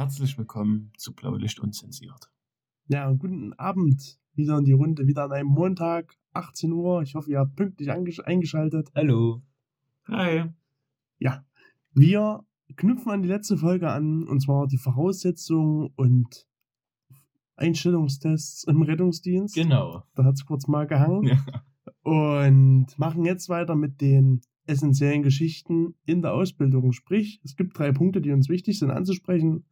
Herzlich willkommen zu Blaulicht unzensiert. Ja, guten Abend. Wieder in die Runde, wieder an einem Montag, 18 Uhr. Ich hoffe, ihr habt pünktlich eingeschaltet. Hallo. Hi. Ja, wir knüpfen an die letzte Folge an, und zwar die Voraussetzungen und Einstellungstests im Rettungsdienst. Genau. Da hat es kurz mal gehangen. Ja. Und machen jetzt weiter mit den essentiellen Geschichten in der Ausbildung. Sprich, es gibt drei Punkte, die uns wichtig sind anzusprechen.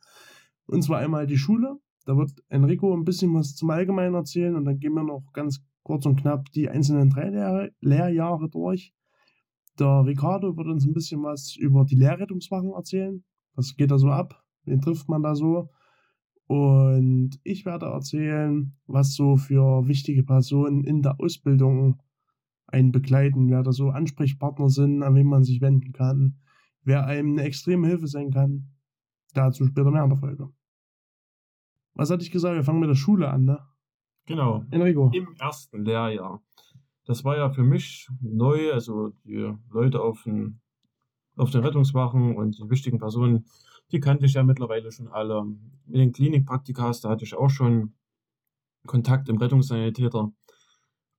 Und zwar einmal die Schule. Da wird Enrico ein bisschen was zum Allgemeinen erzählen und dann gehen wir noch ganz kurz und knapp die einzelnen drei Lehr Lehrjahre durch. Der Ricardo wird uns ein bisschen was über die Lehrrettungswachen erzählen. Was geht da so ab? Wen trifft man da so? Und ich werde erzählen, was so für wichtige Personen in der Ausbildung einen begleiten, wer da so Ansprechpartner sind, an wen man sich wenden kann, wer einem eine extreme Hilfe sein kann. Dazu später mehr in der Folge. Was hatte ich gesagt? Wir fangen mit der Schule an, ne? Genau. Enrico. Im ersten Lehrjahr. Das war ja für mich neu, also die Leute auf den, auf den Rettungswachen und die wichtigen Personen, die kannte ich ja mittlerweile schon alle. Mit den Klinikpraktikas, da hatte ich auch schon Kontakt im Rettungssanitäter.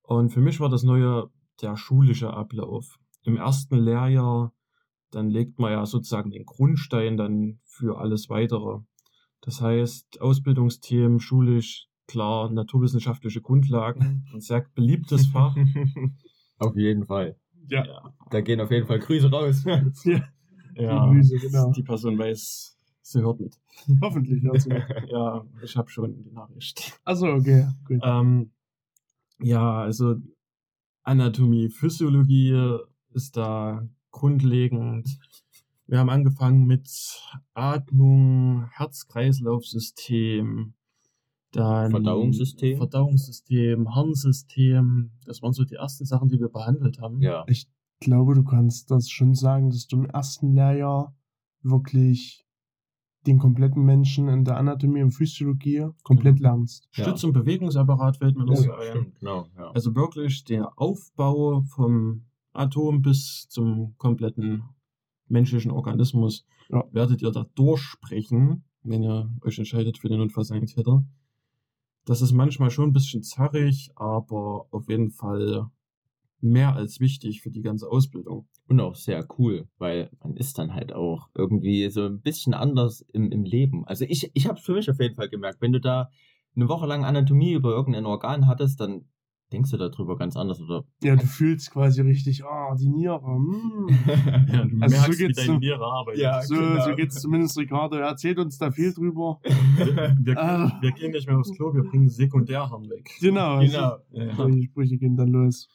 Und für mich war das neue der schulische Ablauf. Im ersten Lehrjahr, dann legt man ja sozusagen den Grundstein dann für alles weitere. Das heißt, Ausbildungsthemen schulisch, klar, naturwissenschaftliche Grundlagen, ein sehr beliebtes Fach. Auf jeden Fall. Ja. Ja, Da gehen auf jeden Fall Grüße raus. ja. ja Grüße, genau. die Person weiß, sie hört mit. Hoffentlich. Also. Ja, ich habe schon die Nachricht. Achso, okay. Gut. Ähm, ja, also Anatomie, Physiologie ist da grundlegend. Wir haben angefangen mit Atmung, Herz-Kreislauf-System, dann Verdauungssystem. Verdauungssystem, Harnsystem. Das waren so die ersten Sachen, die wir behandelt haben. ja. Ich glaube, du kannst das schon sagen, dass du im ersten Lehrjahr wirklich den kompletten Menschen in der Anatomie und Physiologie komplett Mhm. lernst. Stütz- und Bewegungsapparat fällt mir noch so ja, ein. stimmt, genau. Ja. Also wirklich der Aufbau vom Atom bis zum kompletten menschlichen Organismus Ja. werdet ihr da durchsprechen, wenn ihr euch entscheidet für den Notfallsanitäter. Das ist manchmal schon ein bisschen zarrig, aber auf jeden Fall mehr als wichtig für die ganze Ausbildung. Und auch sehr cool, weil man ist dann halt auch irgendwie so ein bisschen anders im, im Leben. Also ich, ich habe es für mich auf jeden Fall gemerkt, wenn du da eine Woche lang Anatomie über irgendein Organ hattest, dann denkst du darüber ganz anders. Oder Ja, du fühlst quasi richtig, ah, die Niere. Mm. Ja, du Also so merkst, wie geht's deine so- Niere arbeitet. Ja, So, genau. so geht's zumindest Ricardo. Er erzählt uns da viel drüber. Wir, Ah. wir gehen nicht mehr aufs Klo, wir bringen Sekundärharn weg. Genau. genau. Ja. Die Sprüche gehen dann los.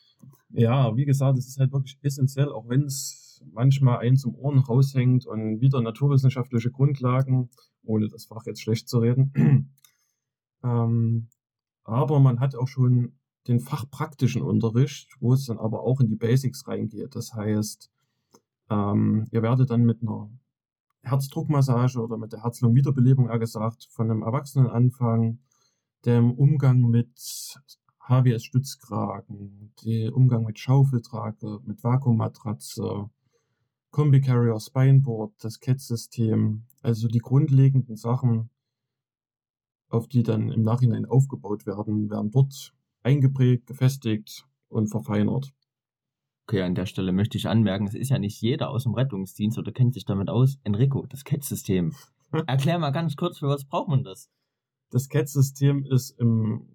Ja, wie gesagt, es ist halt wirklich essentiell, auch wenn es manchmal einen zum Ohren raushängt und wieder naturwissenschaftliche Grundlagen, ohne das Fach jetzt schlecht zu reden. ähm, aber man hat auch schon den fachpraktischen Unterricht, wo es dann aber auch in die Basics reingeht. Das heißt, ähm, ihr werdet dann mit einer Herzdruckmassage oder mit der Herz-Lungen-Wiederbelebung, eher gesagt, von einem Erwachsenen anfangen, dem Umgang mit HWS-Stützkragen, der Umgang mit Schaufeltrage, mit Vakuummatratze, Kombi-Carrier, Spineboard, das CAT-System, also die grundlegenden Sachen, auf die dann im Nachhinein aufgebaut werden, werden dort eingeprägt, gefestigt und verfeinert. Okay, an der Stelle möchte ich anmerken, es ist ja nicht jeder aus dem Rettungsdienst oder kennt sich damit aus. Enrico, das CAT-System. Erklär mal ganz kurz, für was braucht man das? Das CAT-System ist im,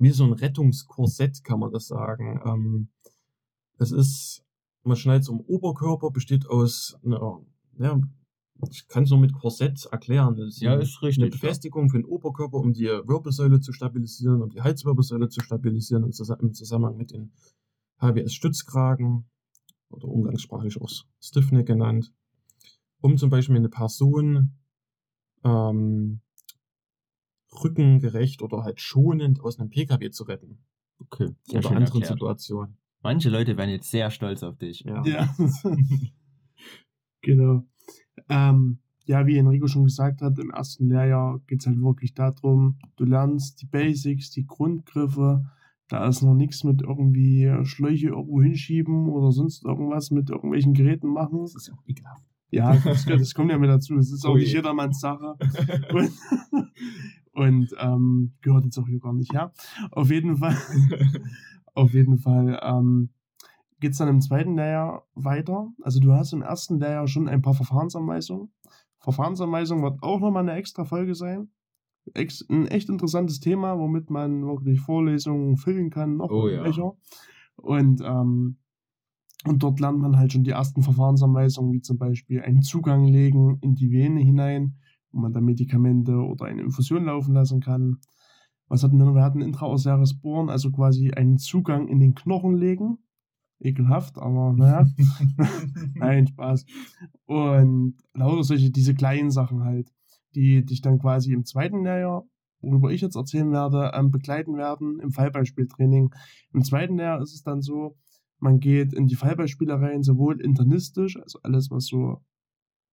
wie so ein Rettungskorsett, kann man das sagen. Ähm, es ist, man schneidet es um Oberkörper, besteht aus einer, ja, ich kann es nur mit Korsett erklären. Das ist Ja, eine- ist richtig, Eine Befestigung für den Oberkörper, um die Wirbelsäule zu stabilisieren, um die Halswirbelsäule zu stabilisieren, im Zusammenhang mit den HWS-Stützkragen oder umgangssprachlich auch Stiffneck genannt, um zum Beispiel eine Person ähm, rückengerecht oder halt schonend aus einem PKW zu retten Okay, sehr oder anderen erklärt. Situationen. Manche Leute werden jetzt sehr stolz auf dich. Ja. Ja. genau. Ähm, ja, wie Enrico schon gesagt hat, im ersten Lehrjahr geht es halt wirklich darum, du lernst die Basics, die Grundgriffe. Da ist noch nichts mit irgendwie Schläuche irgendwo hinschieben oder sonst irgendwas mit irgendwelchen Geräten machen. Das ist ja auch ekelhaft. Ja, das, das kommt ja mit dazu. Es ist auch Ui. nicht jedermanns Sache. Und, und ähm, gehört jetzt auch hier gar nicht her. Auf jeden Fall, auf jeden Fall ähm, geht es dann im zweiten Lehrjahr weiter. Also du hast im ersten Lehrjahr schon ein paar Verfahrensanweisungen. Verfahrensanweisungen wird auch nochmal eine extra Folge sein. Ex ein echt interessantes Thema, womit man wirklich Vorlesungen füllen kann, noch Oh ja. Und, ähm, und dort lernt man halt schon die ersten Verfahrensanweisungen, wie zum Beispiel einen Zugang legen in die Vene hinein, wo man dann Medikamente oder eine Infusion laufen lassen kann. Was hatten wir noch? Wir hatten intraosäres Bohren, also quasi einen Zugang in den Knochen legen. Ekelhaft, aber naja. Nein, Spaß. Und lauter solche, diese kleinen Sachen halt, die dich dann quasi im zweiten Lehrjahr, worüber ich jetzt erzählen werde, ähm, begleiten werden im Fallbeispieltraining. Im zweiten Lehrjahr ist es dann so, man geht in die Fallbeispiele rein, sowohl internistisch, also alles, was so,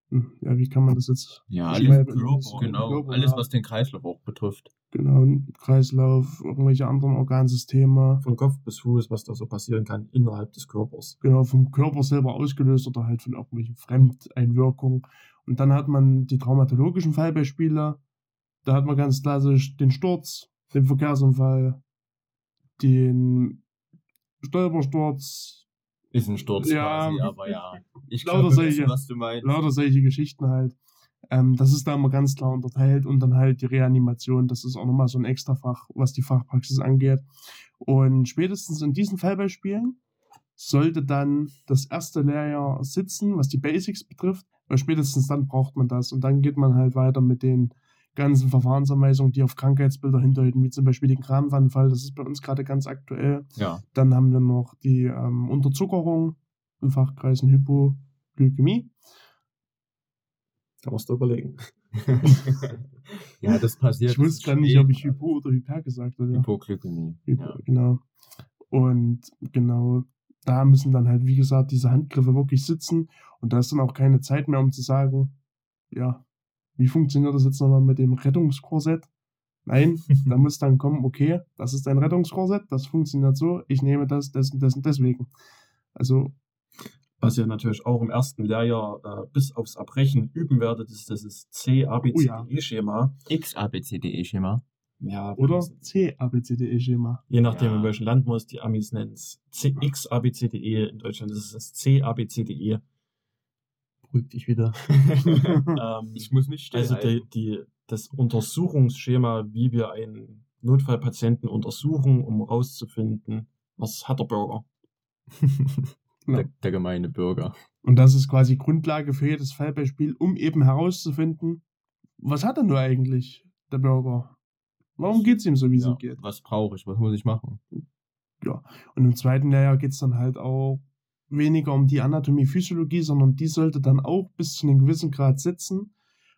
ja, wie kann man das jetzt Ja, alles, Körper. genau, Körper, alles, was den Kreislauf auch betrifft. Genau, Kreislauf, irgendwelche anderen Organsysteme, Von Kopf bis Fuß, was da so passieren kann innerhalb des Körpers. genau, vom Körper selber ausgelöst oder halt von irgendwelchen Fremdeinwirkungen. Und dann hat man die traumatologischen Fallbeispiele. Da hat man ganz klassisch den Sturz, den Verkehrsunfall, den Stolpersturz, Ist ein Sturz Ja. quasi, aber ja. Ich Lauter glaube, was du meinst. lauter solche Geschichten halt. Ähm, das ist da immer ganz klar unterteilt und dann halt die Reanimation, das ist auch nochmal so ein Extrafach, was die Fachpraxis angeht. Und spätestens in diesen Fallbeispielen sollte dann das erste Lehrjahr sitzen, was die Basics betrifft, weil spätestens dann braucht man das und dann geht man halt weiter mit den ganzen Verfahrensanweisungen, die auf Krankheitsbilder hindeuten, wie zum Beispiel den Kranwanfall, das ist bei uns gerade ganz aktuell. Ja. Dann haben wir noch die ähm, Unterzuckerung, im Fachkreisen Hypoglykämie. Kann man sich da überlegen. ja, das passiert. Ich wusste gar nicht, ob ich Hypo oder Hyper gesagt habe. Hypoglykämie. Hypo, Ja. Genau. Und genau, da müssen dann halt, wie gesagt, diese Handgriffe wirklich sitzen. Und da ist dann auch keine Zeit mehr, um zu sagen, ja, wie funktioniert das jetzt nochmal mit dem Rettungskorsett? Nein, da muss dann kommen, okay, das ist ein Rettungskorsett, das funktioniert so, ich nehme das, das und das und deswegen. Also, Was ihr natürlich auch im ersten Lehrjahr äh, bis aufs Erbrechen üben werdet, ist dieses C-ABCDE-Schema. XABCDE-Schema. Ja, oder C, A, B, C, D, E, Schema. Je nachdem, Ja. in welchem Land man es, die Amis nennen es CXABCDE. In Deutschland ist es das CABCDE. Beruhig dich wieder. ähm, Ich muss nicht also die, die, das Untersuchungsschema, wie wir einen Notfallpatienten untersuchen, um herauszufinden, was hat der Bürger. der, der gemeine Bürger. Und das ist quasi Grundlage für jedes Fallbeispiel, um eben herauszufinden, was hat er nur eigentlich, der Bürger? Warum geht es ihm so, wie es Ja, ihm geht? was brauche ich? Was muss ich machen? Und im zweiten Lehrjahr geht es dann halt auch weniger um die Anatomie, Physiologie, sondern die sollte dann auch bis zu einem gewissen Grad sitzen.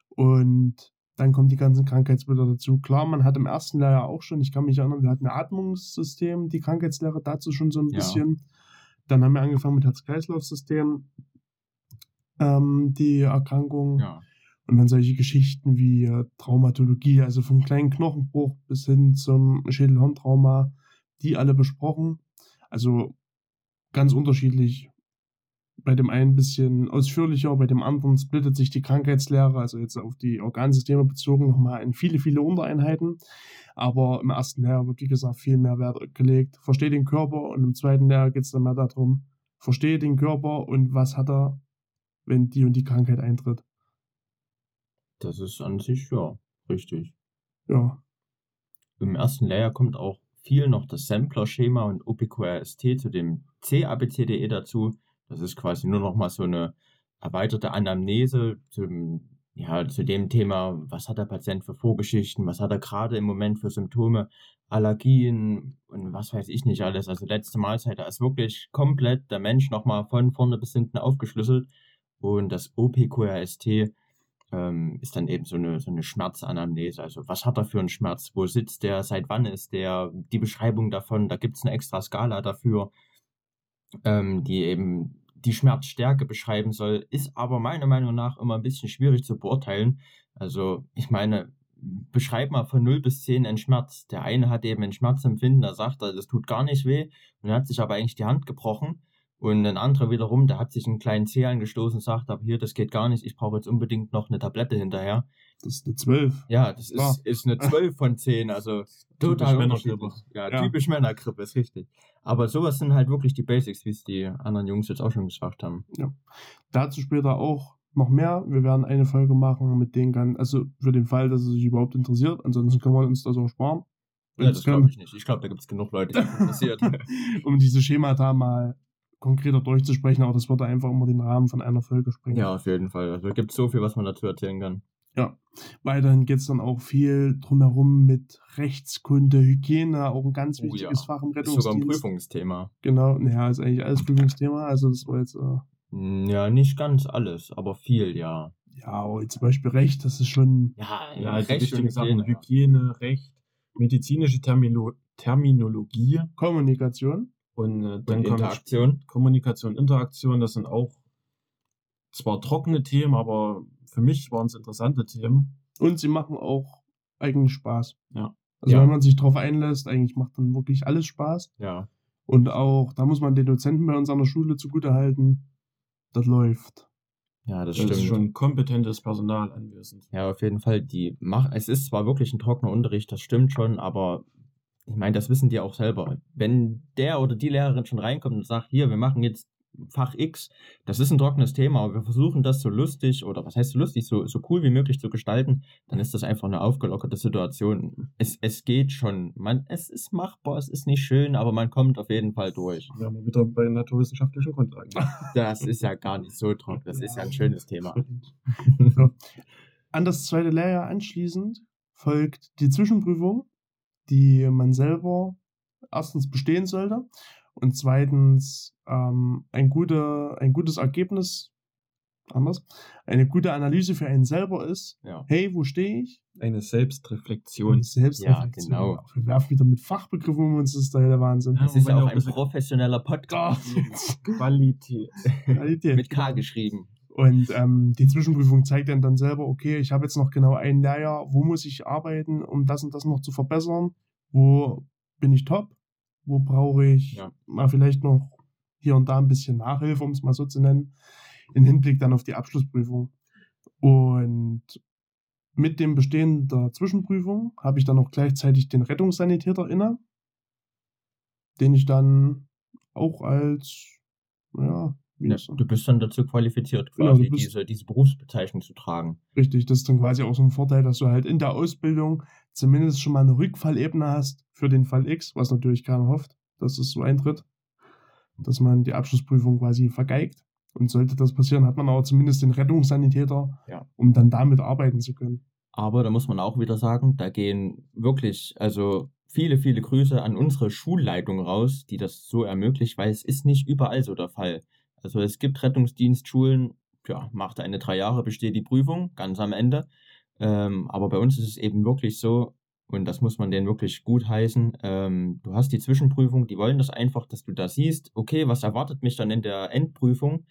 Und dann kommen die ganzen Krankheitsbilder dazu. Klar, man hat im ersten Lehrjahr auch schon, ich kann mich erinnern, wir hatten ein Atmungssystem, die Krankheitslehre dazu schon so ein Ja. bisschen. Dann haben wir angefangen mit Herz-Kreislauf-System, ähm, die Erkrankung. Ja. Und dann solche Geschichten wie äh, Traumatologie, also vom kleinen Knochenbruch bis hin zum Schädelhirntrauma, die alle besprochen. Also ganz unterschiedlich. Bei dem einen ein bisschen ausführlicher, bei dem anderen splittet sich die Krankheitslehre, also jetzt auf die Organsysteme bezogen, nochmal in viele, viele Untereinheiten. Aber im ersten Lehrjahr wird, wie gesagt, viel mehr Wert gelegt. Verstehe den Körper und im zweiten Lehrjahr geht es dann mehr darum, verstehe den Körper und was hat er, wenn die und die Krankheit eintritt. Das ist an sich, ja, richtig. Ja, Im ersten Layer kommt auch viel noch das Sampler-Schema und OPQRST zu dem CABCDE dazu. Das ist quasi nur noch mal so eine erweiterte Anamnese zum, ja, zu dem Thema, was hat der Patient für Vorgeschichten, was hat er gerade im Moment für Symptome, Allergien und was weiß ich nicht alles. Also letzte Mahlzeit, da ist wirklich komplett der Mensch nochmal von vorne bis hinten aufgeschlüsselt. Und das OPQRST ähm, ist dann eben so eine, so eine Schmerzanamnese. Also was hat er für einen Schmerz? Wo sitzt der? Seit wann ist der? Die Beschreibung davon, da gibt es eine extra Skala dafür, ähm, die eben die Schmerzstärke beschreiben soll, ist aber meiner Meinung nach immer ein bisschen schwierig zu beurteilen. Also ich meine, beschreib mal von 0 bis 10 einen Schmerz. Der eine hat eben ein Schmerzempfinden, da sagt das tut gar nicht weh und hat sich aber eigentlich die Hand gebrochen. Und ein anderer wiederum, der hat sich einen kleinen Zeh angestoßen und sagt, aber hier, das geht gar nicht, ich brauche jetzt unbedingt noch eine Tablette hinterher. Das ist eine 12. Ja, das Ah. ist, ist eine 12 von 10, also total Männergrippe. unterschiedlich. Ja, Ja. typisch Männergrippe, ist richtig. Aber sowas sind halt wirklich die Basics, wie es die anderen Jungs jetzt auch schon gesagt haben. Dazu später auch noch mehr. Wir werden eine Folge machen mit den ganzen, also für den Fall, dass es sich überhaupt interessiert. Ansonsten können wir uns das auch sparen. Ja, das glaube ich nicht. Ich glaube, da gibt es genug Leute, die das interessiert. um diese Schemata mal konkreter durchzusprechen, aber das würde einfach immer den Rahmen von einer Folge sprengen. ja, auf jeden Fall. Also es gibt so viel, was man dazu erzählen kann. Weiterhin geht es dann auch viel drumherum mit Rechtskunde, Hygiene, auch ein ganz Oh wichtiges ja. Fach im Ist sogar ein Rettungsdienst. Prüfungsthema. Genau, naja, ist eigentlich alles Prüfungsthema. Also das war jetzt, äh, Hm, Ja, nicht ganz alles, aber viel, ja. ja, aber zum Beispiel Recht, das ist schon, Ja, Ja, die Recht und Sachen, Hygiene, ja. Hygiene, Recht, medizinische Termino Terminologie Kommunikation. und äh, dann Und kommt Interaktion. Kommunikation, Interaktion. Das sind auch zwar trockene Themen, aber für mich waren es interessante Themen. Und sie machen auch eigentlich Spaß. Ja. Also Ja. wenn man sich drauf einlässt, eigentlich macht dann wirklich alles Spaß. Ja. Und auch, da muss man den Dozenten bei uns an der Schule zugutehalten. Das läuft. Ja, das Da stimmt. ist schon kompetentes Personal anwesend. Ja, auf jeden Fall. Die mach, es ist zwar wirklich ein trockener Unterricht, das stimmt schon, aber ich meine, das wissen die auch selber. Wenn der oder die Lehrerin schon reinkommt und sagt, hier, wir machen jetzt Fach X, das ist ein trockenes Thema, aber wir versuchen das so lustig oder was heißt so lustig, so, so cool wie möglich zu gestalten, dann ist das einfach eine aufgelockerte Situation. Es, es geht schon. Man, es ist machbar, es ist nicht schön, aber man kommt auf jeden Fall durch. Wir haben wieder bei naturwissenschaftlichen Grundlagen. Das ist ja gar nicht so trocken, das ist ja ein schönes Thema. So. An das zweite Lehrjahr anschließend folgt die Zwischenprüfung, die man selber erstens bestehen sollte und zweitens ähm, ein, gute, ein gutes Ergebnis, anders, eine gute Analyse für einen selber ist. Ja. Hey, wo stehe ich? Eine Selbstreflexion. Selbstreflexion. Ja, genau. Wir werfen wieder mit Fachbegriffen um uns, das ist der Wahnsinn. Ja. Es ist wenn auch ein professioneller Podcast. Qualität. Qualität. Mit K geschrieben. Und ähm, die Zwischenprüfung zeigt dann, dann selber, okay, ich habe jetzt noch genau ein Lehrjahr, wo muss ich arbeiten, um das und das noch zu verbessern? Wo bin ich top? Wo brauche ich Ja. mal vielleicht noch hier und da ein bisschen Nachhilfe, um es mal so zu nennen, im Hinblick dann auf die Abschlussprüfung. Und mit dem Bestehen der Zwischenprüfung habe ich dann auch gleichzeitig den Rettungssanitäter inne, den ich dann auch als, ja, er? du bist dann dazu qualifiziert, Genau, quasi bist- diese, diese Berufsbezeichnung zu tragen. Richtig, das ist dann quasi auch so ein Vorteil, dass du halt in der Ausbildung zumindest schon mal eine Rückfallebene hast für den Fall X, was natürlich keiner hofft, dass es so eintritt, dass man die Abschlussprüfung quasi vergeigt. Und sollte das passieren, hat man aber zumindest den Rettungssanitäter, Ja. um dann damit arbeiten zu können. Aber da muss man auch wieder sagen, da gehen wirklich, also viele, viele Grüße an unsere Schulleitung raus, die das so ermöglicht, weil es ist nicht überall so der Fall. Also es gibt Rettungsdienstschulen, ja, macht eine drei Jahre, besteht die Prüfung, ganz am Ende. Ähm, aber bei uns ist es eben wirklich so, und das muss man denen wirklich gut heißen, ähm, du hast die Zwischenprüfung, die wollen das einfach, dass du da siehst, okay, was erwartet mich dann in der Endprüfung?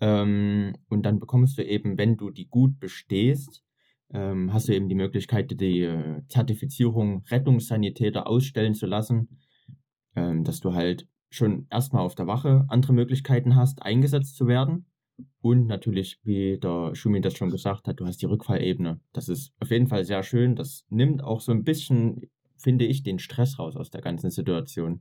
Ähm, und dann bekommst du eben, wenn du die gut bestehst, ähm, hast du eben die Möglichkeit, die äh, Zertifizierung Rettungssanitäter ausstellen zu lassen, ähm, dass du halt schon erstmal auf der Wache andere Möglichkeiten hast, eingesetzt zu werden. Und natürlich, wie der Schumi das schon gesagt hat, du hast die Rückfallebene. Das ist auf jeden Fall sehr schön. Das nimmt auch so ein bisschen, finde ich, den Stress raus aus der ganzen Situation.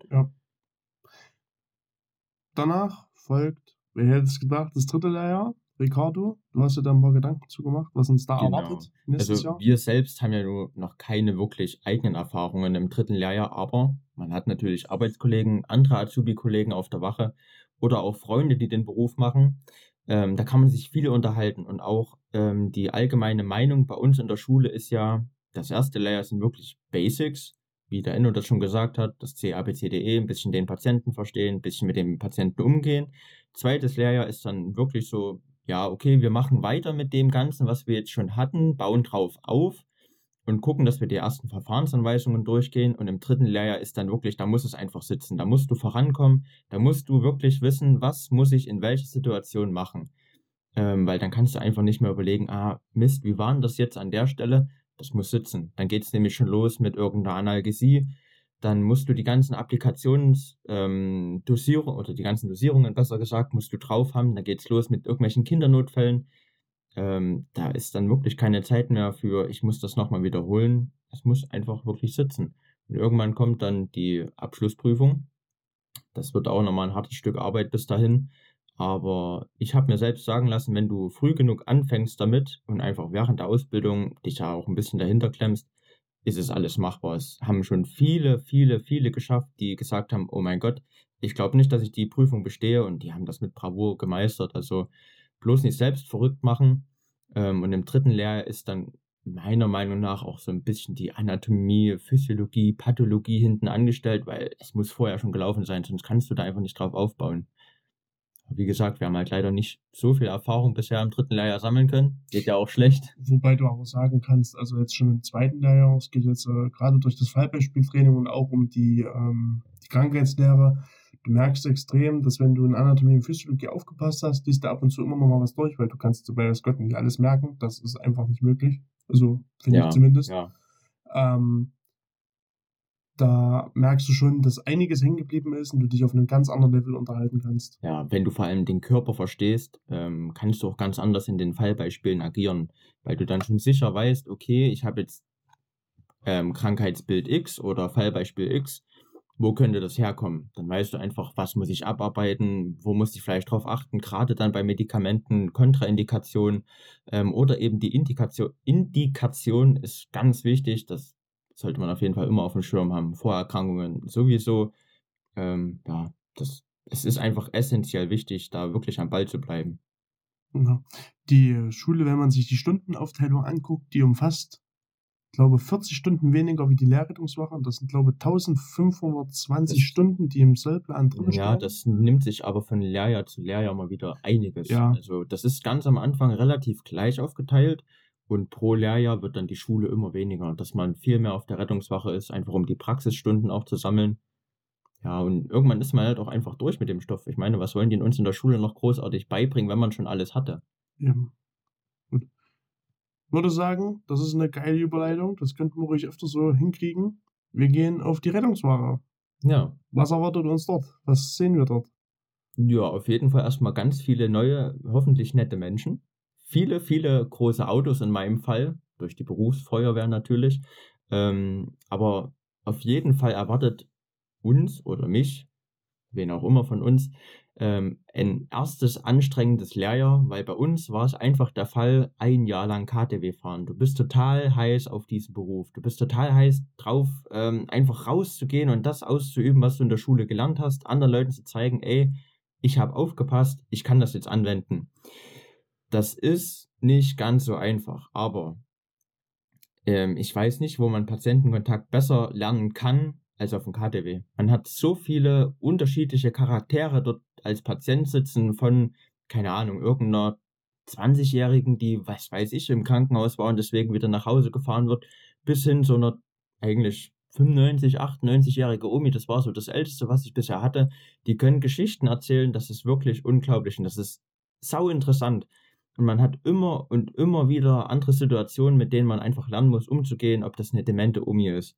Danach folgt, wer hätte es gedacht, das dritte Lehrjahr. Ricardo, du hast dir da ein paar Gedanken zu gemacht, was uns da Genau. erwartet nächstes Also Jahr. wir selbst haben ja nur noch keine wirklich eigenen Erfahrungen im dritten Lehrjahr, aber man hat natürlich Arbeitskollegen, andere Azubi-Kollegen auf der Wache oder auch Freunde, die den Beruf machen. Ähm, da kann man sich viele unterhalten und auch ähm, die allgemeine Meinung bei uns in der Schule ist ja, das erste Lehrjahr sind wirklich Basics, wie der Enno das schon gesagt hat, das CABCDE, ein bisschen den Patienten verstehen, ein bisschen mit dem Patienten umgehen. Zweites Lehrjahr ist dann wirklich so, ja, okay, wir machen weiter mit dem Ganzen, was wir jetzt schon hatten, bauen drauf auf und gucken, dass wir die ersten Verfahrensanweisungen durchgehen. Und im dritten Lehrjahr ist dann wirklich, da muss es einfach sitzen, da musst du vorankommen, da musst du wirklich wissen, was muss ich in welcher Situation machen. Ähm, weil dann kannst du einfach nicht mehr überlegen, ah, Mist, wie war denn das jetzt an der Stelle? Das muss sitzen. Dann geht es nämlich schon los mit irgendeiner Analgesie. dann musst du die ganzen Applikationsdosierungen ähm, oder die ganzen Dosierungen, besser gesagt, musst du drauf haben. Dann geht's los mit irgendwelchen Kindernotfällen. Ähm, da ist dann wirklich keine Zeit mehr für, ich muss das nochmal wiederholen. Es muss einfach wirklich sitzen. Und irgendwann kommt dann die Abschlussprüfung. Das wird auch nochmal ein hartes Stück Arbeit bis dahin. Aber ich habe mir selbst sagen lassen, wenn du früh genug anfängst damit und einfach während der Ausbildung dich ja auch ein bisschen dahinter klemmst, ist es alles machbar. Es haben schon viele, viele, viele geschafft, die gesagt haben, oh mein Gott, ich glaube nicht, dass ich die Prüfung bestehe und die haben das mit Bravour gemeistert. Also bloß nicht selbst verrückt machen. Ähm, und im dritten Lehrjahr ist dann meiner Meinung nach auch so ein bisschen die Anatomie, Physiologie, Pathologie hinten angestellt, weil es muss vorher schon gelaufen sein, sonst kannst du da einfach nicht drauf aufbauen. Wie gesagt, wir haben halt leider nicht so viel Erfahrung bisher im dritten Lehrjahr sammeln können. Geht ja auch schlecht. Wobei du auch sagen kannst, also jetzt schon im zweiten Lehrjahr, es geht jetzt äh, gerade durch das Fallbeispieltraining und auch um die, ähm, die Krankheitslehre, du merkst extrem, dass wenn du in Anatomie und Physiologie aufgepasst hast, liest du ab und zu immer noch mal was durch, weil du kannst bei Gott nicht alles merken. Das ist einfach nicht möglich. Also finde Ja, ich zumindest. ja. Ähm, da merkst du schon, dass einiges hängen geblieben ist und du dich auf einem ganz anderen Level unterhalten kannst. Ja, wenn du vor allem den Körper verstehst, ähm, kannst du auch ganz anders in den Fallbeispielen agieren, weil du dann schon sicher weißt, okay, ich habe jetzt ähm, Krankheitsbild X oder Fallbeispiel X, wo könnte das herkommen? Dann weißt du einfach, was muss ich abarbeiten, wo muss ich vielleicht drauf achten, gerade dann bei Medikamenten, Kontraindikation ähm, oder eben die Indikation. Indikation ist ganz wichtig, das sollte man auf jeden Fall immer auf dem Schirm haben. Vorerkrankungen sowieso. Ähm, ja, das, es ist einfach essentiell wichtig, da wirklich am Ball zu bleiben. Die Schule, wenn man sich die Stundenaufteilung anguckt, die umfasst, glaube 40 Stunden weniger wie die Lehrrettungswache. Und das sind, glaube 1520 Das- Stunden, die im Sollplan drin Ja, das nimmt sich aber von Lehrjahr zu Lehrjahr mal wieder einiges. Ja. Also das ist ganz am Anfang relativ gleich aufgeteilt und pro Lehrjahr wird dann die Schule immer weniger, dass man viel mehr auf der Rettungswache ist, einfach um die Praxisstunden auch zu sammeln. Ja, und irgendwann ist man halt auch einfach durch mit dem Stoff. Ich meine, was wollen die uns in der Schule noch großartig beibringen, wenn man schon alles hatte? Eben. Gut. Würde sagen, das ist eine geile Überleitung. Das könnten wir ruhig öfter so hinkriegen. Wir gehen auf die Rettungswache. Ja, Was erwartet uns dort? Was sehen wir dort? Ja, auf jeden Fall erstmal ganz viele neue, hoffentlich nette Menschen. Viele, viele große Autos in meinem Fall, durch die Berufsfeuerwehr natürlich. Ähm, aber auf jeden Fall erwartet uns oder mich, wen auch immer von uns, ähm, ein erstes anstrengendes Lehrjahr, weil bei uns war es einfach der Fall, ein Jahr lang KTW fahren. Du bist total heiß auf diesen Beruf. Du bist total heiß drauf, ähm, einfach rauszugehen und das auszuüben, was du in der Schule gelernt hast, anderen Leuten zu zeigen, ey, ich habe aufgepasst, ich kann das jetzt anwenden. Das ist nicht ganz so einfach, aber ähm, ich weiß nicht, wo man Patientenkontakt besser lernen kann als auf dem KTW. Man hat so viele unterschiedliche Charaktere dort als Patient sitzen von, keine Ahnung, irgendeiner 20-Jährigen, die, was weiß ich, im Krankenhaus war und deswegen wieder nach Hause gefahren wird, bis hin zu einer eigentlich 95, 98-jährige Omi, das war so das Älteste, was ich bisher hatte. Die können Geschichten erzählen, das ist wirklich unglaublich und das ist sau interessant. Und man hat immer und immer wieder andere Situationen, mit denen man einfach lernen muss, umzugehen, ob das eine demente Omi ist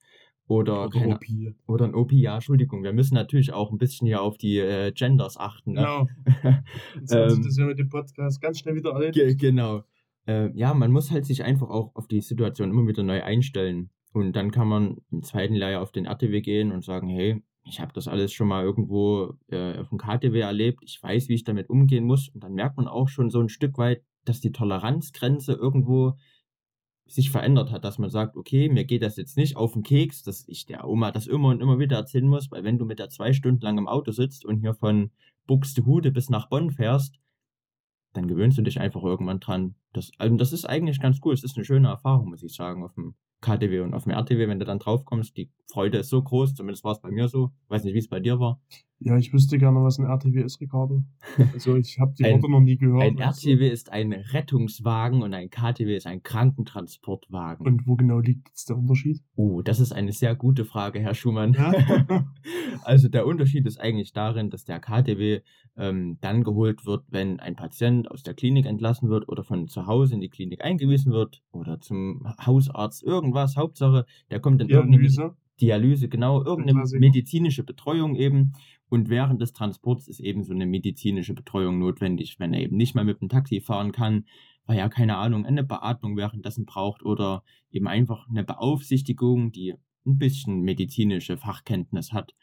oder, keine, OP. oder ein OP, ja, Entschuldigung. Wir müssen natürlich auch ein bisschen hier auf die äh, Genders achten. Ne? Genau. Sich Ähm, das ja mit dem Podcast ganz schnell wieder erledigt. Ge genau. Äh, ja, man muss halt sich einfach auch auf die Situation immer wieder neu einstellen. Und dann kann man im zweiten Lehrjahr auf den RTW gehen und sagen, hey, ich habe das alles schon mal irgendwo äh, auf dem KTW erlebt, ich weiß, wie ich damit umgehen muss. Und dann merkt man auch schon so ein Stück weit, dass die Toleranzgrenze irgendwo sich verändert hat, dass man sagt, okay, mir geht das jetzt nicht auf den Keks, dass ich der Oma das immer und immer wieder erzählen muss, weil wenn du mit der zwei Stunden lang im Auto sitzt und hier von Buxtehude bis nach Bonn fährst, dann gewöhnst du dich einfach irgendwann dran. Das, also das ist eigentlich ganz cool. Es ist eine schöne Erfahrung, muss ich sagen, auf dem KTW und auf dem RTW, wenn du dann drauf kommst. Die Freude ist so groß, zumindest war es bei mir so. Weiß nicht, wie es bei dir war. Ja, ich wüsste gerne, was ein RTW ist, Ricardo. Also ich habe die Worte noch nie gehört. Ein? RTW ist ein Rettungswagen und ein KTW ist ein Krankentransportwagen. Und wo genau liegt jetzt der Unterschied? Oh, das ist eine sehr gute Frage, Herr Schumann. Ja? also der Unterschied ist eigentlich darin, dass der KTW ähm, dann geholt wird, wenn ein Patient aus der Klinik entlassen wird oder von zu Hause in die Klinik eingewiesen wird oder zum Hausarzt, irgendwas. Hauptsache, der kommt in irgendeine Dialyse. Dialyse, genau, irgendeine medizinische Betreuung eben. Und während des Transports ist eben so eine medizinische Betreuung notwendig, wenn er eben nicht mal mit dem Taxi fahren kann, weil er, keine Ahnung, eine Beatmung währenddessen braucht oder eben einfach eine Beaufsichtigung, die ein bisschen medizinische Fachkenntnis hat.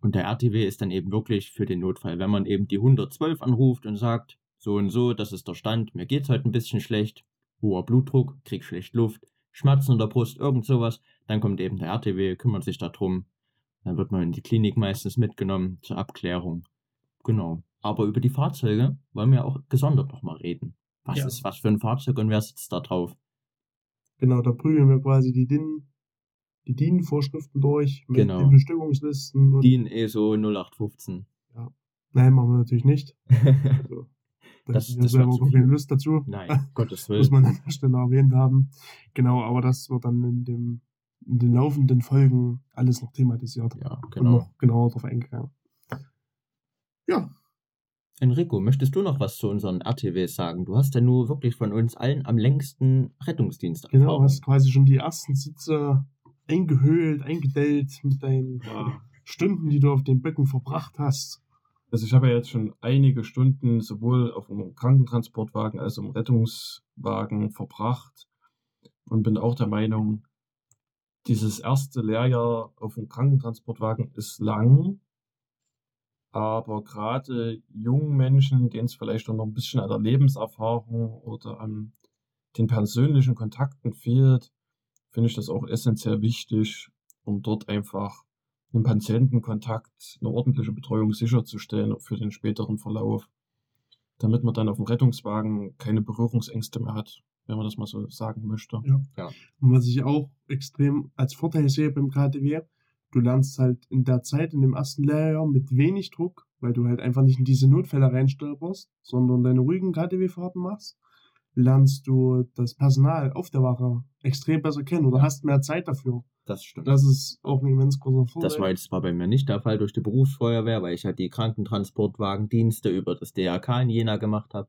Und der RTW ist dann eben wirklich für den Notfall. Wenn man eben die 112 anruft und sagt, so und so, das ist der Stand, mir geht's heute ein bisschen schlecht, hoher Blutdruck, krieg schlecht Luft, Schmerzen in der Brust, irgend sowas, dann kommt eben der RTW, kümmert sich darum. Dann wird man in die Klinik meistens mitgenommen zur Abklärung. Genau. Aber über die Fahrzeuge wollen wir auch gesondert nochmal reden. Was Ja. ist was für ein Fahrzeug und wer sitzt da drauf? Genau, da prüfen wir quasi die DIN, die DIN-Vorschriften durch mit Genau. den Bestimmungslisten. DIN ESO 0815. Nein, machen wir natürlich nicht. Also, da Das- wir das selber noch keine viel. Lust dazu. Nein, Gottes Muss Willen. man an der Stelle erwähnt haben. Genau, aber das wird dann in, dem, in den laufenden Folgen alles noch thematisiert Ja, und genau. noch genauer darauf eingegangen. Ja, Enrico, möchtest du noch was zu unseren RTWs sagen? Du hast ja nur wirklich von uns allen am längsten Rettungsdienst. genau, hast quasi schon die ersten Sitze eingehöhlt, eingedellt mit deinen Ja. Stunden, die du auf den Böcken verbracht hast. Also ich habe ja jetzt schon einige Stunden sowohl auf dem Krankentransportwagen als auch im Rettungswagen verbracht und bin auch der Meinung, dieses erste Lehrjahr auf dem Krankentransportwagen ist lang, aber gerade jungen Menschen, denen es vielleicht auch noch ein bisschen an der Lebenserfahrung oder an den persönlichen Kontakten fehlt, finde ich das auch essentiell wichtig, um dort einfach einen Patientenkontakt, eine ordentliche Betreuung sicherzustellen für den späteren Verlauf, damit man dann auf dem Rettungswagen keine Berührungsängste mehr hat, wenn man das mal so sagen möchte. Und was ich auch extrem als Vorteil sehe beim KTW, du lernst halt in der Zeit, in dem ersten Lehrjahr mit wenig Druck, weil du halt einfach nicht in diese Notfälle reinstolperst, sondern deine ruhigen KTW-Fahrten machst, lernst du das Personal auf der Wache extrem besser kennen oder Ja. hast mehr Zeit dafür. Das stimmt. Das ist auch ein immens großer Vorteil. Das war jetzt zwar bei mir nicht der Fall durch die Berufsfeuerwehr, weil ich ja die Krankentransportwagendienste über das DRK in Jena gemacht habe.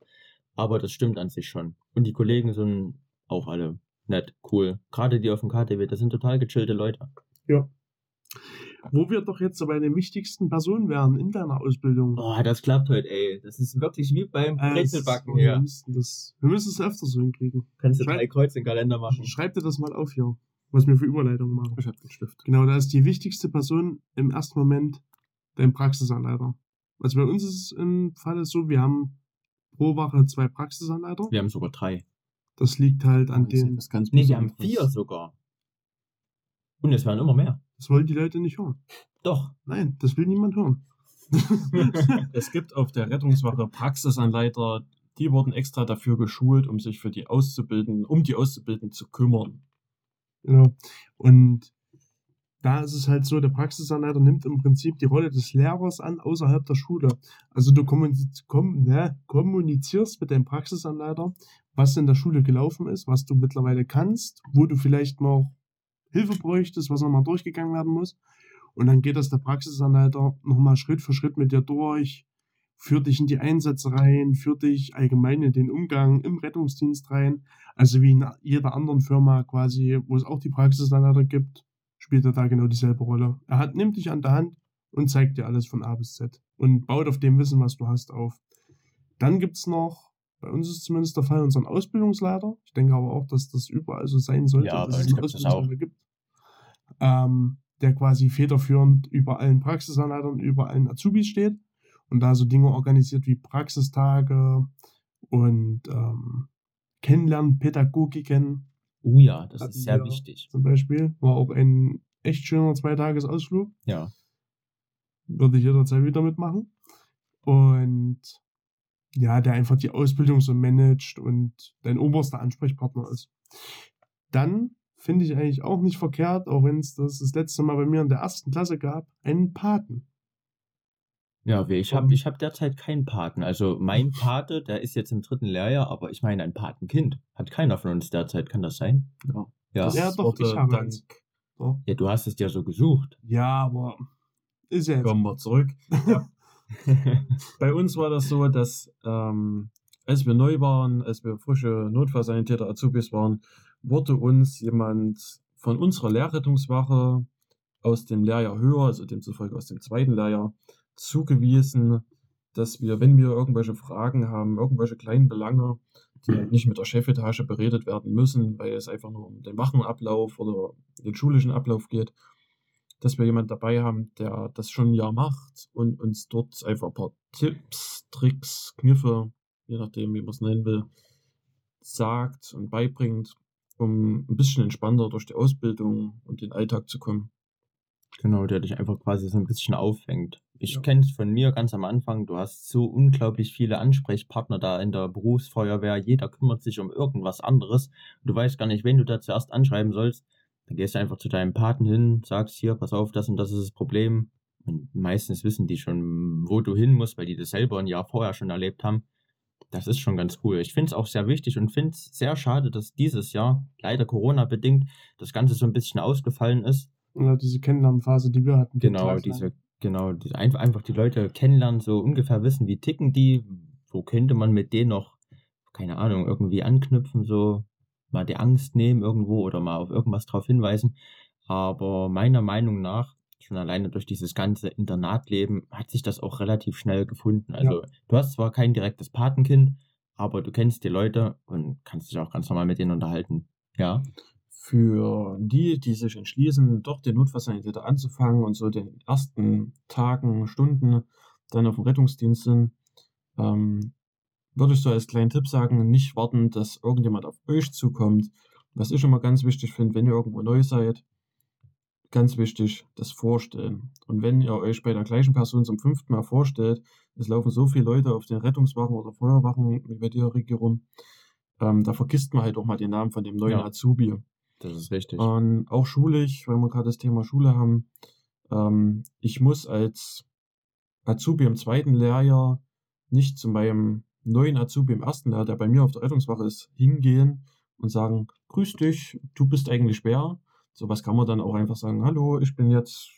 Aber das stimmt an sich schon. Und die Kollegen sind auch alle nett, cool. Gerade die auf dem KTW, das sind total gechillte Leute. ja. Wo wir doch jetzt bei den wichtigsten Personen wären in deiner Ausbildung. Oh, das klappt heute, ey. Das ist wirklich wie beim Brezelbacken wir, hier. müssen das, wir müssen es öfter so hinkriegen. Kannst du Schreib- drei Kreuz in den Kalender machen. Schreib dir das mal auf hier, was wir für Überleitungen machen. Ich habe den Stift. Genau, da ist die wichtigste Person im ersten Moment dein Praxisanleiter. Also bei uns ist es im Fall so, wir haben pro Woche zwei Praxisanleiter. Wir haben sogar drei. Das liegt halt an Das ist den, was ganz Nee, wir haben vier sogar. Und es werden immer mehr. das wollen die Leute nicht hören. Doch. Nein, das will niemand hören. Es gibt auf der Rettungswache Praxisanleiter, die wurden extra dafür geschult, um sich für die Auszubildenden, um die Auszubildenden zu kümmern. Genau. Und da ist es halt so, der Praxisanleiter nimmt im Prinzip die Rolle des Lehrers an außerhalb der Schule. Also du ne, kommunizierst mit deinem Praxisanleiter, was in der Schule gelaufen ist, was du mittlerweile kannst, wo du vielleicht noch Hilfe bräuchtest, was nochmal durchgegangen werden muss. Und dann geht das der Praxisanleiter nochmal Schritt für Schritt mit dir durch, führt dich in die Einsätze rein, führt dich allgemein in den Umgang im Rettungsdienst rein. Also wie in jeder anderen Firma quasi, wo es auch die Praxisanleiter gibt, spielt er da genau dieselbe Rolle. Er hat, nimmt dich an der Hand und zeigt dir alles von A bis Z und baut auf dem Wissen, was du hast, auf. Dann gibt es noch, bei uns ist zumindest der Fall, unseren Ausbildungsleiter. Ich denke aber auch, dass das überall so sein sollte, Ja, dass es einen Ausbildungsleiter gibt. Ähm, der quasi federführend über allen Praxisanleitern, über allen Azubis steht und da so Dinge organisiert wie Praxistage und ähm, Kennenlernen, Pädagogiken Oh ja, das ist sehr wichtig. zum Beispiel. War auch ein echt schöner Zweitagesausflug. Ja. Würde ich jederzeit wieder mitmachen. Und ja, der einfach die Ausbildung so managt und dein oberster Ansprechpartner ist. Dann finde ich eigentlich auch nicht verkehrt, auch wenn es das das letzte Mal bei mir in der ersten Klasse gab, einen Paten. Ja, wie ich habe ich hab derzeit keinen Paten. Also mein Pate, der ist jetzt im dritten Lehrjahr, aber ich meine ein Patenkind. Hat keiner von uns derzeit, kann das sein? Ja. Ja. Das Ja, doch, wurde ich habe eins. So. Ja, du hast es ja so gesucht. Ja, aber ist ja jetzt. kommen wir zurück. Ja. Bei uns war das so, dass ähm, als wir neu waren, als wir frische Notfallsanitäter Azubis waren, wurde uns jemand von unserer Lehrrettungswache aus dem Lehrjahr höher, also demzufolge aus dem zweiten Lehrjahr, zugewiesen, dass wir, wenn wir irgendwelche Fragen haben, irgendwelche kleinen Belange, die halt nicht mit der Chefetage beredet werden müssen, weil es einfach nur um den Wachenablauf oder den schulischen Ablauf geht, dass wir jemanden dabei haben, der das schon ein Jahr macht und uns dort einfach ein paar Tipps, Tricks, Kniffe, je nachdem, wie man es nennen will, sagt und beibringt, um ein bisschen entspannter durch die Ausbildung und den Alltag zu kommen. Genau, der dich einfach quasi so ein bisschen aufhängt. Ich Ja. kenne es von mir ganz am Anfang. Du hast so unglaublich viele Ansprechpartner da in der Berufsfeuerwehr. Jeder kümmert sich um irgendwas anderes. Du weißt gar nicht, wen du da zuerst anschreiben sollst. Dann gehst du einfach zu deinem Paten hin, sagst hier, pass auf, das und das ist das Problem. Und meistens wissen die schon, wo du hin musst, weil die das selber ein Jahr vorher schon erlebt haben. Das ist schon ganz cool. Ich finde es auch sehr wichtig und finde es sehr schade, dass dieses Jahr, leider Corona-bedingt, das Ganze so ein bisschen ausgefallen ist. Ja, diese Kennenlernphase, die wir hatten. die Genau, diese, genau, diese, einfach, einfach die Leute kennenlernen, so ungefähr wissen, wie ticken die, wo könnte man mit denen noch, keine Ahnung, irgendwie anknüpfen, so mal die Angst nehmen irgendwo oder mal auf irgendwas drauf hinweisen. Aber meiner Meinung nach, schon alleine durch dieses ganze Internatleben, hat sich das auch relativ schnell gefunden. Also du hast zwar kein direktes Patenkind, aber du kennst die Leute und kannst dich auch ganz normal mit denen unterhalten. Ja. Für die, die sich entschließen, doch den Notfallsanitäter anzufangen und so den ersten Tagen, Stunden dann auf dem Rettungsdienst sind, ähm, würde ich so als kleinen Tipp sagen, nicht warten, dass irgendjemand auf euch zukommt. Was ich immer ganz wichtig finde, wenn ihr irgendwo neu seid, ganz wichtig, das Vorstellen. Und wenn ihr euch bei der gleichen Person zum fünften Mal vorstellt, es laufen so viele Leute auf den Rettungswachen oder Feuerwachen wie bei dir, Ricky, rum, ähm, da vergisst man halt auch mal den Namen von dem neuen Ja. Azubi. Das ist richtig. Und auch schulisch, weil wir gerade das Thema Schule haben, ähm, ich muss als Azubi im zweiten Lehrjahr nicht zu meinem neuen Azubi im ersten Lehrjahr, der bei mir auf der Rettungswache ist, hingehen und sagen, grüß dich, du bist eigentlich wer? Sowas kann man dann auch einfach sagen, hallo, ich bin jetzt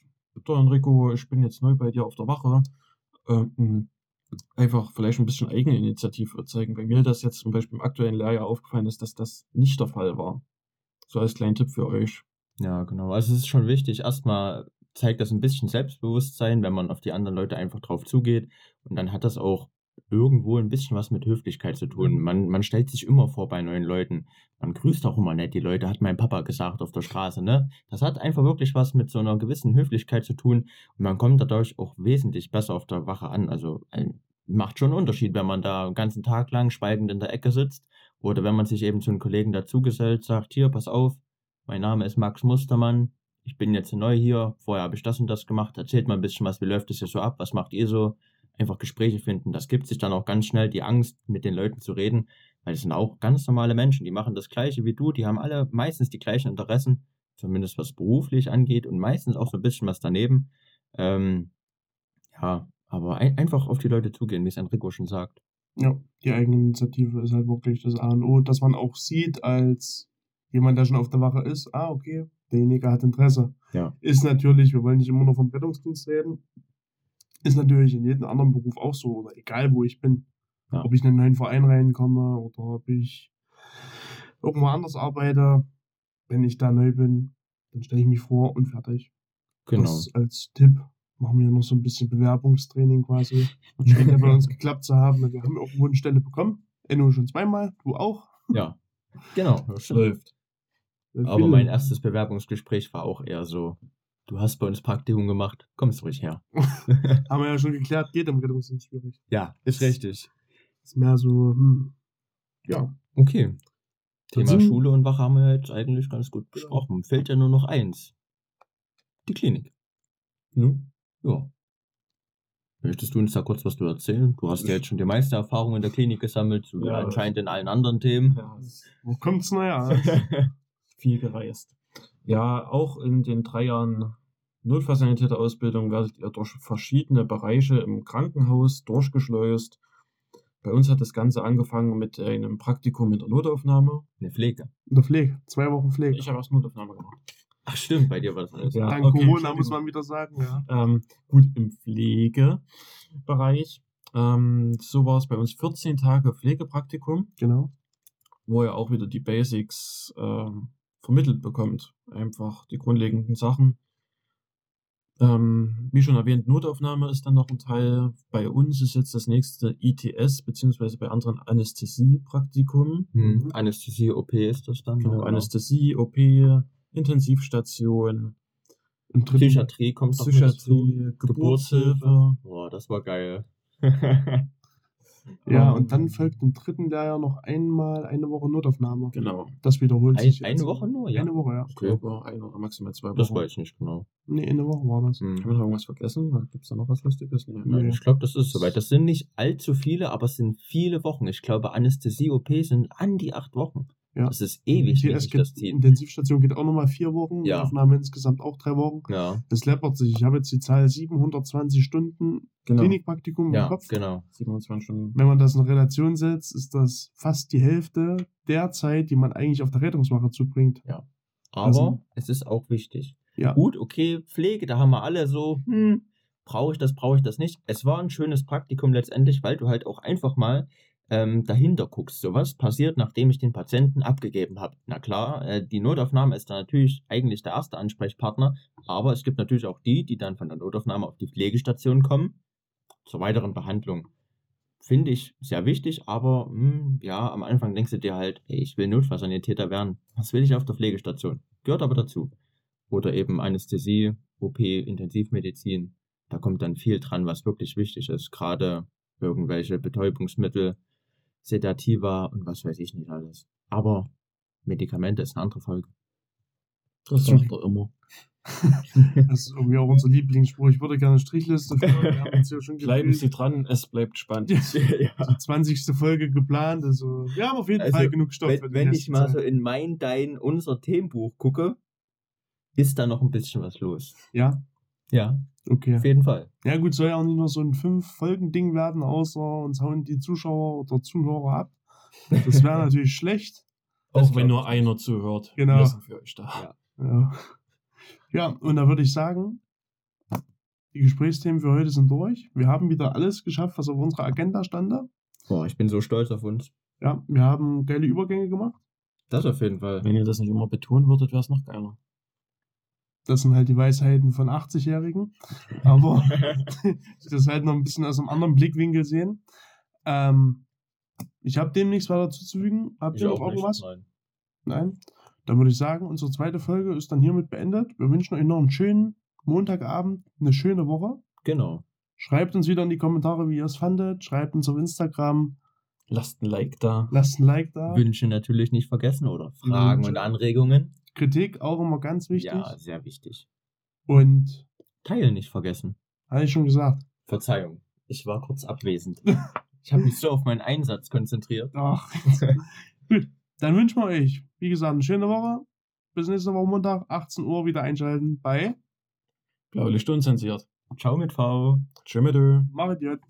der Enrico, ich bin jetzt neu bei dir auf der Wache. Ähm, einfach vielleicht ein bisschen Eigeninitiative zeigen. Bei mir das jetzt zum Beispiel im aktuellen Lehrjahr aufgefallen ist, dass das nicht der Fall war. So als kleinen Tipp für euch. Ja, genau. Also es ist schon wichtig. Erstmal zeigt das ein bisschen Selbstbewusstsein, wenn man auf die anderen Leute einfach drauf zugeht. Und dann hat das auch irgendwo ein bisschen was mit Höflichkeit zu tun. Man, man stellt sich immer vor bei neuen Leuten. Man grüßt auch immer nett die Leute, hat mein Papa gesagt auf der Straße, ne? Das hat einfach wirklich was mit so einer gewissen Höflichkeit zu tun. Und man kommt dadurch auch wesentlich besser auf der Wache an. Also macht schon einen Unterschied, wenn man da den ganzen Tag lang schweigend in der Ecke sitzt. Oder wenn man sich eben zu einem Kollegen dazugesellt, sagt, hier, pass auf, mein Name ist Max Mustermann, ich bin jetzt neu hier, vorher habe ich das und das gemacht, erzählt mal ein bisschen was, wie läuft es hier so ab, was macht ihr so? Einfach Gespräche finden. Das gibt sich dann auch ganz schnell die Angst, mit den Leuten zu reden, weil es sind auch ganz normale Menschen, die machen das Gleiche wie du, die haben alle meistens die gleichen Interessen, zumindest was beruflich angeht und meistens auch so ein bisschen was daneben. Ähm, ja, aber ein, einfach auf die Leute zugehen, wie es Enrico schon sagt. Ja, die Eigeninitiative ist halt wirklich das A und O, dass man auch sieht als jemand, der schon auf der Wache ist, ah, okay, derjenige hat Interesse. Ja. Ist natürlich, wir wollen nicht immer nur vom Rettungsdienst reden, ist natürlich in jedem anderen Beruf auch so, oder egal wo ich bin. Ja. Ob ich in einen neuen Verein reinkomme oder ob ich irgendwo anders arbeite, wenn ich da neu bin, dann stelle ich mich vor und fertig. Genau. Das als Tipp. Machen wir noch so ein bisschen Bewerbungstraining quasi. Scheint ja bei uns geklappt zu haben. Wir haben irgendwo eine Stelle bekommen. Enno schon zweimal, du auch. Ja, genau. Das läuft. Aber mein erstes Bewerbungsgespräch war auch eher so, du hast bei uns Praktikum gemacht, kommst ruhig her. Haben wir ja schon geklärt, geht im Rettungsdienst schwierig. ja, ist richtig. Ist mehr so, hm, ja. Okay. Thema sind- Schule und Wache haben wir jetzt eigentlich ganz gut besprochen. Fehlt ja nur noch eins. Die Klinik. Hm? Ja. Möchtest du uns da kurz was du erzählen? Du hast ja jetzt schon die meiste Erfahrung in der Klinik gesammelt, so Ja. anscheinend in allen anderen Themen. Ja, Wo kommt's naja? viel gereist. Ja, auch in den drei Jahren Notfallsanitäter-Ausbildung werdet ihr durch verschiedene Bereiche im Krankenhaus durchgeschleust. Bei uns hat das Ganze angefangen mit einem Praktikum in der Notaufnahme. Eine Pflege. In der Pflege, zwei Wochen Pflege. Ich habe erst Notaufnahme gemacht. Ach stimmt, bei dir war das alles. Ja. Dank okay, Corona muss man wieder sagen, ja. Ähm, gut, im Pflegebereich. Ähm, so war es bei uns 14 Tage Pflegepraktikum. Genau. wo ihr auch wieder die Basics ähm, vermittelt bekommt. Einfach die grundlegenden Sachen. Ähm, wie schon erwähnt, Notaufnahme ist dann noch ein Teil. Bei uns ist jetzt das nächste ITS, beziehungsweise bei anderen Anästhesie-Praktikum. Hm. Anästhesie, OP ist das dann? Genau, oder? Anästhesie, OP, Intensivstation, Im dritten, Psychiatrie kommt. Psychiatrie, Geburtshilfe. Boah, das war geil. ja, Ähm, und dann folgt im dritten Lehrjahr noch einmal eine Woche Notaufnahme. Genau. Das wiederholt Ein, sich. eine jetzt. Woche nur, ja? Eine Woche, ja. Ich glaube, ein oder maximal zwei Wochen. Das weiß ich nicht genau. Nee, eine Woche war das. Hm. Haben wir noch irgendwas vergessen? Gibt es da noch was Lustiges? Nee. Nee. Ich glaube, das ist soweit. Das sind nicht allzu viele, aber es sind viele Wochen. Ich glaube, Anästhesie-OP sind an die acht Wochen. Ja. Das ist ewig, sich geht, das zieht. Intensivstation geht auch nochmal vier Wochen. Ja. Aufnahme insgesamt auch drei Wochen. Ja, Das läppert sich. Ich habe jetzt die Zahl 720 Stunden Genau. Klinikpraktikum im ja Kopf. genau. 27 Stunden. Wenn man das in Relation setzt, ist das fast die Hälfte der Zeit, die man eigentlich auf der Rettungswache zubringt. Aber Also- es ist auch wichtig. Ja. Gut, okay, Pflege, da haben wir alle so, hm, brauche ich das, brauche ich das nicht. Es war ein schönes Praktikum letztendlich, weil du halt auch einfach mal ähm, dahinter guckst. So was passiert, nachdem ich den Patienten abgegeben habe. Na klar, äh, die Notaufnahme ist da natürlich eigentlich der erste Ansprechpartner, aber es gibt natürlich auch die, die dann von der Notaufnahme auf die Pflegestation kommen zur weiteren Behandlung. Finde ich sehr wichtig, aber hm, ja, am Anfang denkst du dir halt, ey, ich will Notfallsanitäter werden. Was will ich auf der Pflegestation? Gehört aber dazu. Oder eben Anästhesie, OP, Intensivmedizin. Da kommt dann viel dran, was wirklich wichtig ist. Gerade irgendwelche Betäubungsmittel, Sedativa und was weiß ich nicht alles. Aber Medikamente ist eine andere Folge. Das sagt er immer. Das ist irgendwie auch unser Lieblingsspruch. Ich würde gerne eine Strichliste führen. Wir haben uns ja schon Bleiben Sie dran, es bleibt spannend. Ja. die 20. Folge geplant. Also, wir haben auf jeden Also, Fall genug Stoff. Wenn, wenn ich mal so Zeit. in mein, dein, unser Themenbuch gucke, ist da noch ein bisschen was los. Ja, Ja, okay. auf jeden Fall. Ja, gut, soll ja auch nicht nur so ein Fünf-Folgen-Ding werden, außer uns hauen die Zuschauer oder Zuhörer ab. Das wäre natürlich schlecht. Auch wenn nur einer zuhört. Genau. Wir sind für euch da. Ja. Ja. ja, und da würde ich sagen, die Gesprächsthemen für heute sind durch. Wir haben wieder alles geschafft, was auf unserer Agenda stand. Boah, ich bin so stolz auf uns. Ja, wir haben geile Übergänge gemacht. Das auf jeden Fall. Wenn ihr das nicht immer betonen würdet, wäre es noch geiler. Das sind halt die Weisheiten von 80-Jährigen. Aber das halt noch ein bisschen aus einem anderen Blickwinkel sehen. Ähm, ich habe dem nichts weiter zuzufügen. Habt ihr noch irgendwas? Nein. Nein. Dann würde ich sagen, unsere zweite Folge ist dann hiermit beendet. Wir wünschen euch noch einen schönen Montagabend, eine schöne Woche. Genau. Schreibt uns wieder in die Kommentare, wie ihr es fandet. Schreibt uns auf Instagram. Lasst ein Like da. Lasst ein Like da. Wünsche natürlich nicht vergessen oder Fragen Wünsche. und Anregungen. Kritik auch immer ganz wichtig. Ja, sehr wichtig. Und, Teilen nicht vergessen. hatte ich schon gesagt. Verzeihung. Ich war kurz abwesend. Ich habe mich so auf meinen Einsatz konzentriert. Ach. Gut. Dann wünschen wir euch, wie gesagt, eine schöne Woche. Bis nächste Woche Montag, 18 Uhr wieder einschalten bei Blaulicht unzensiert. Ciao mit V. Tschö mit Ö. Macht Jött.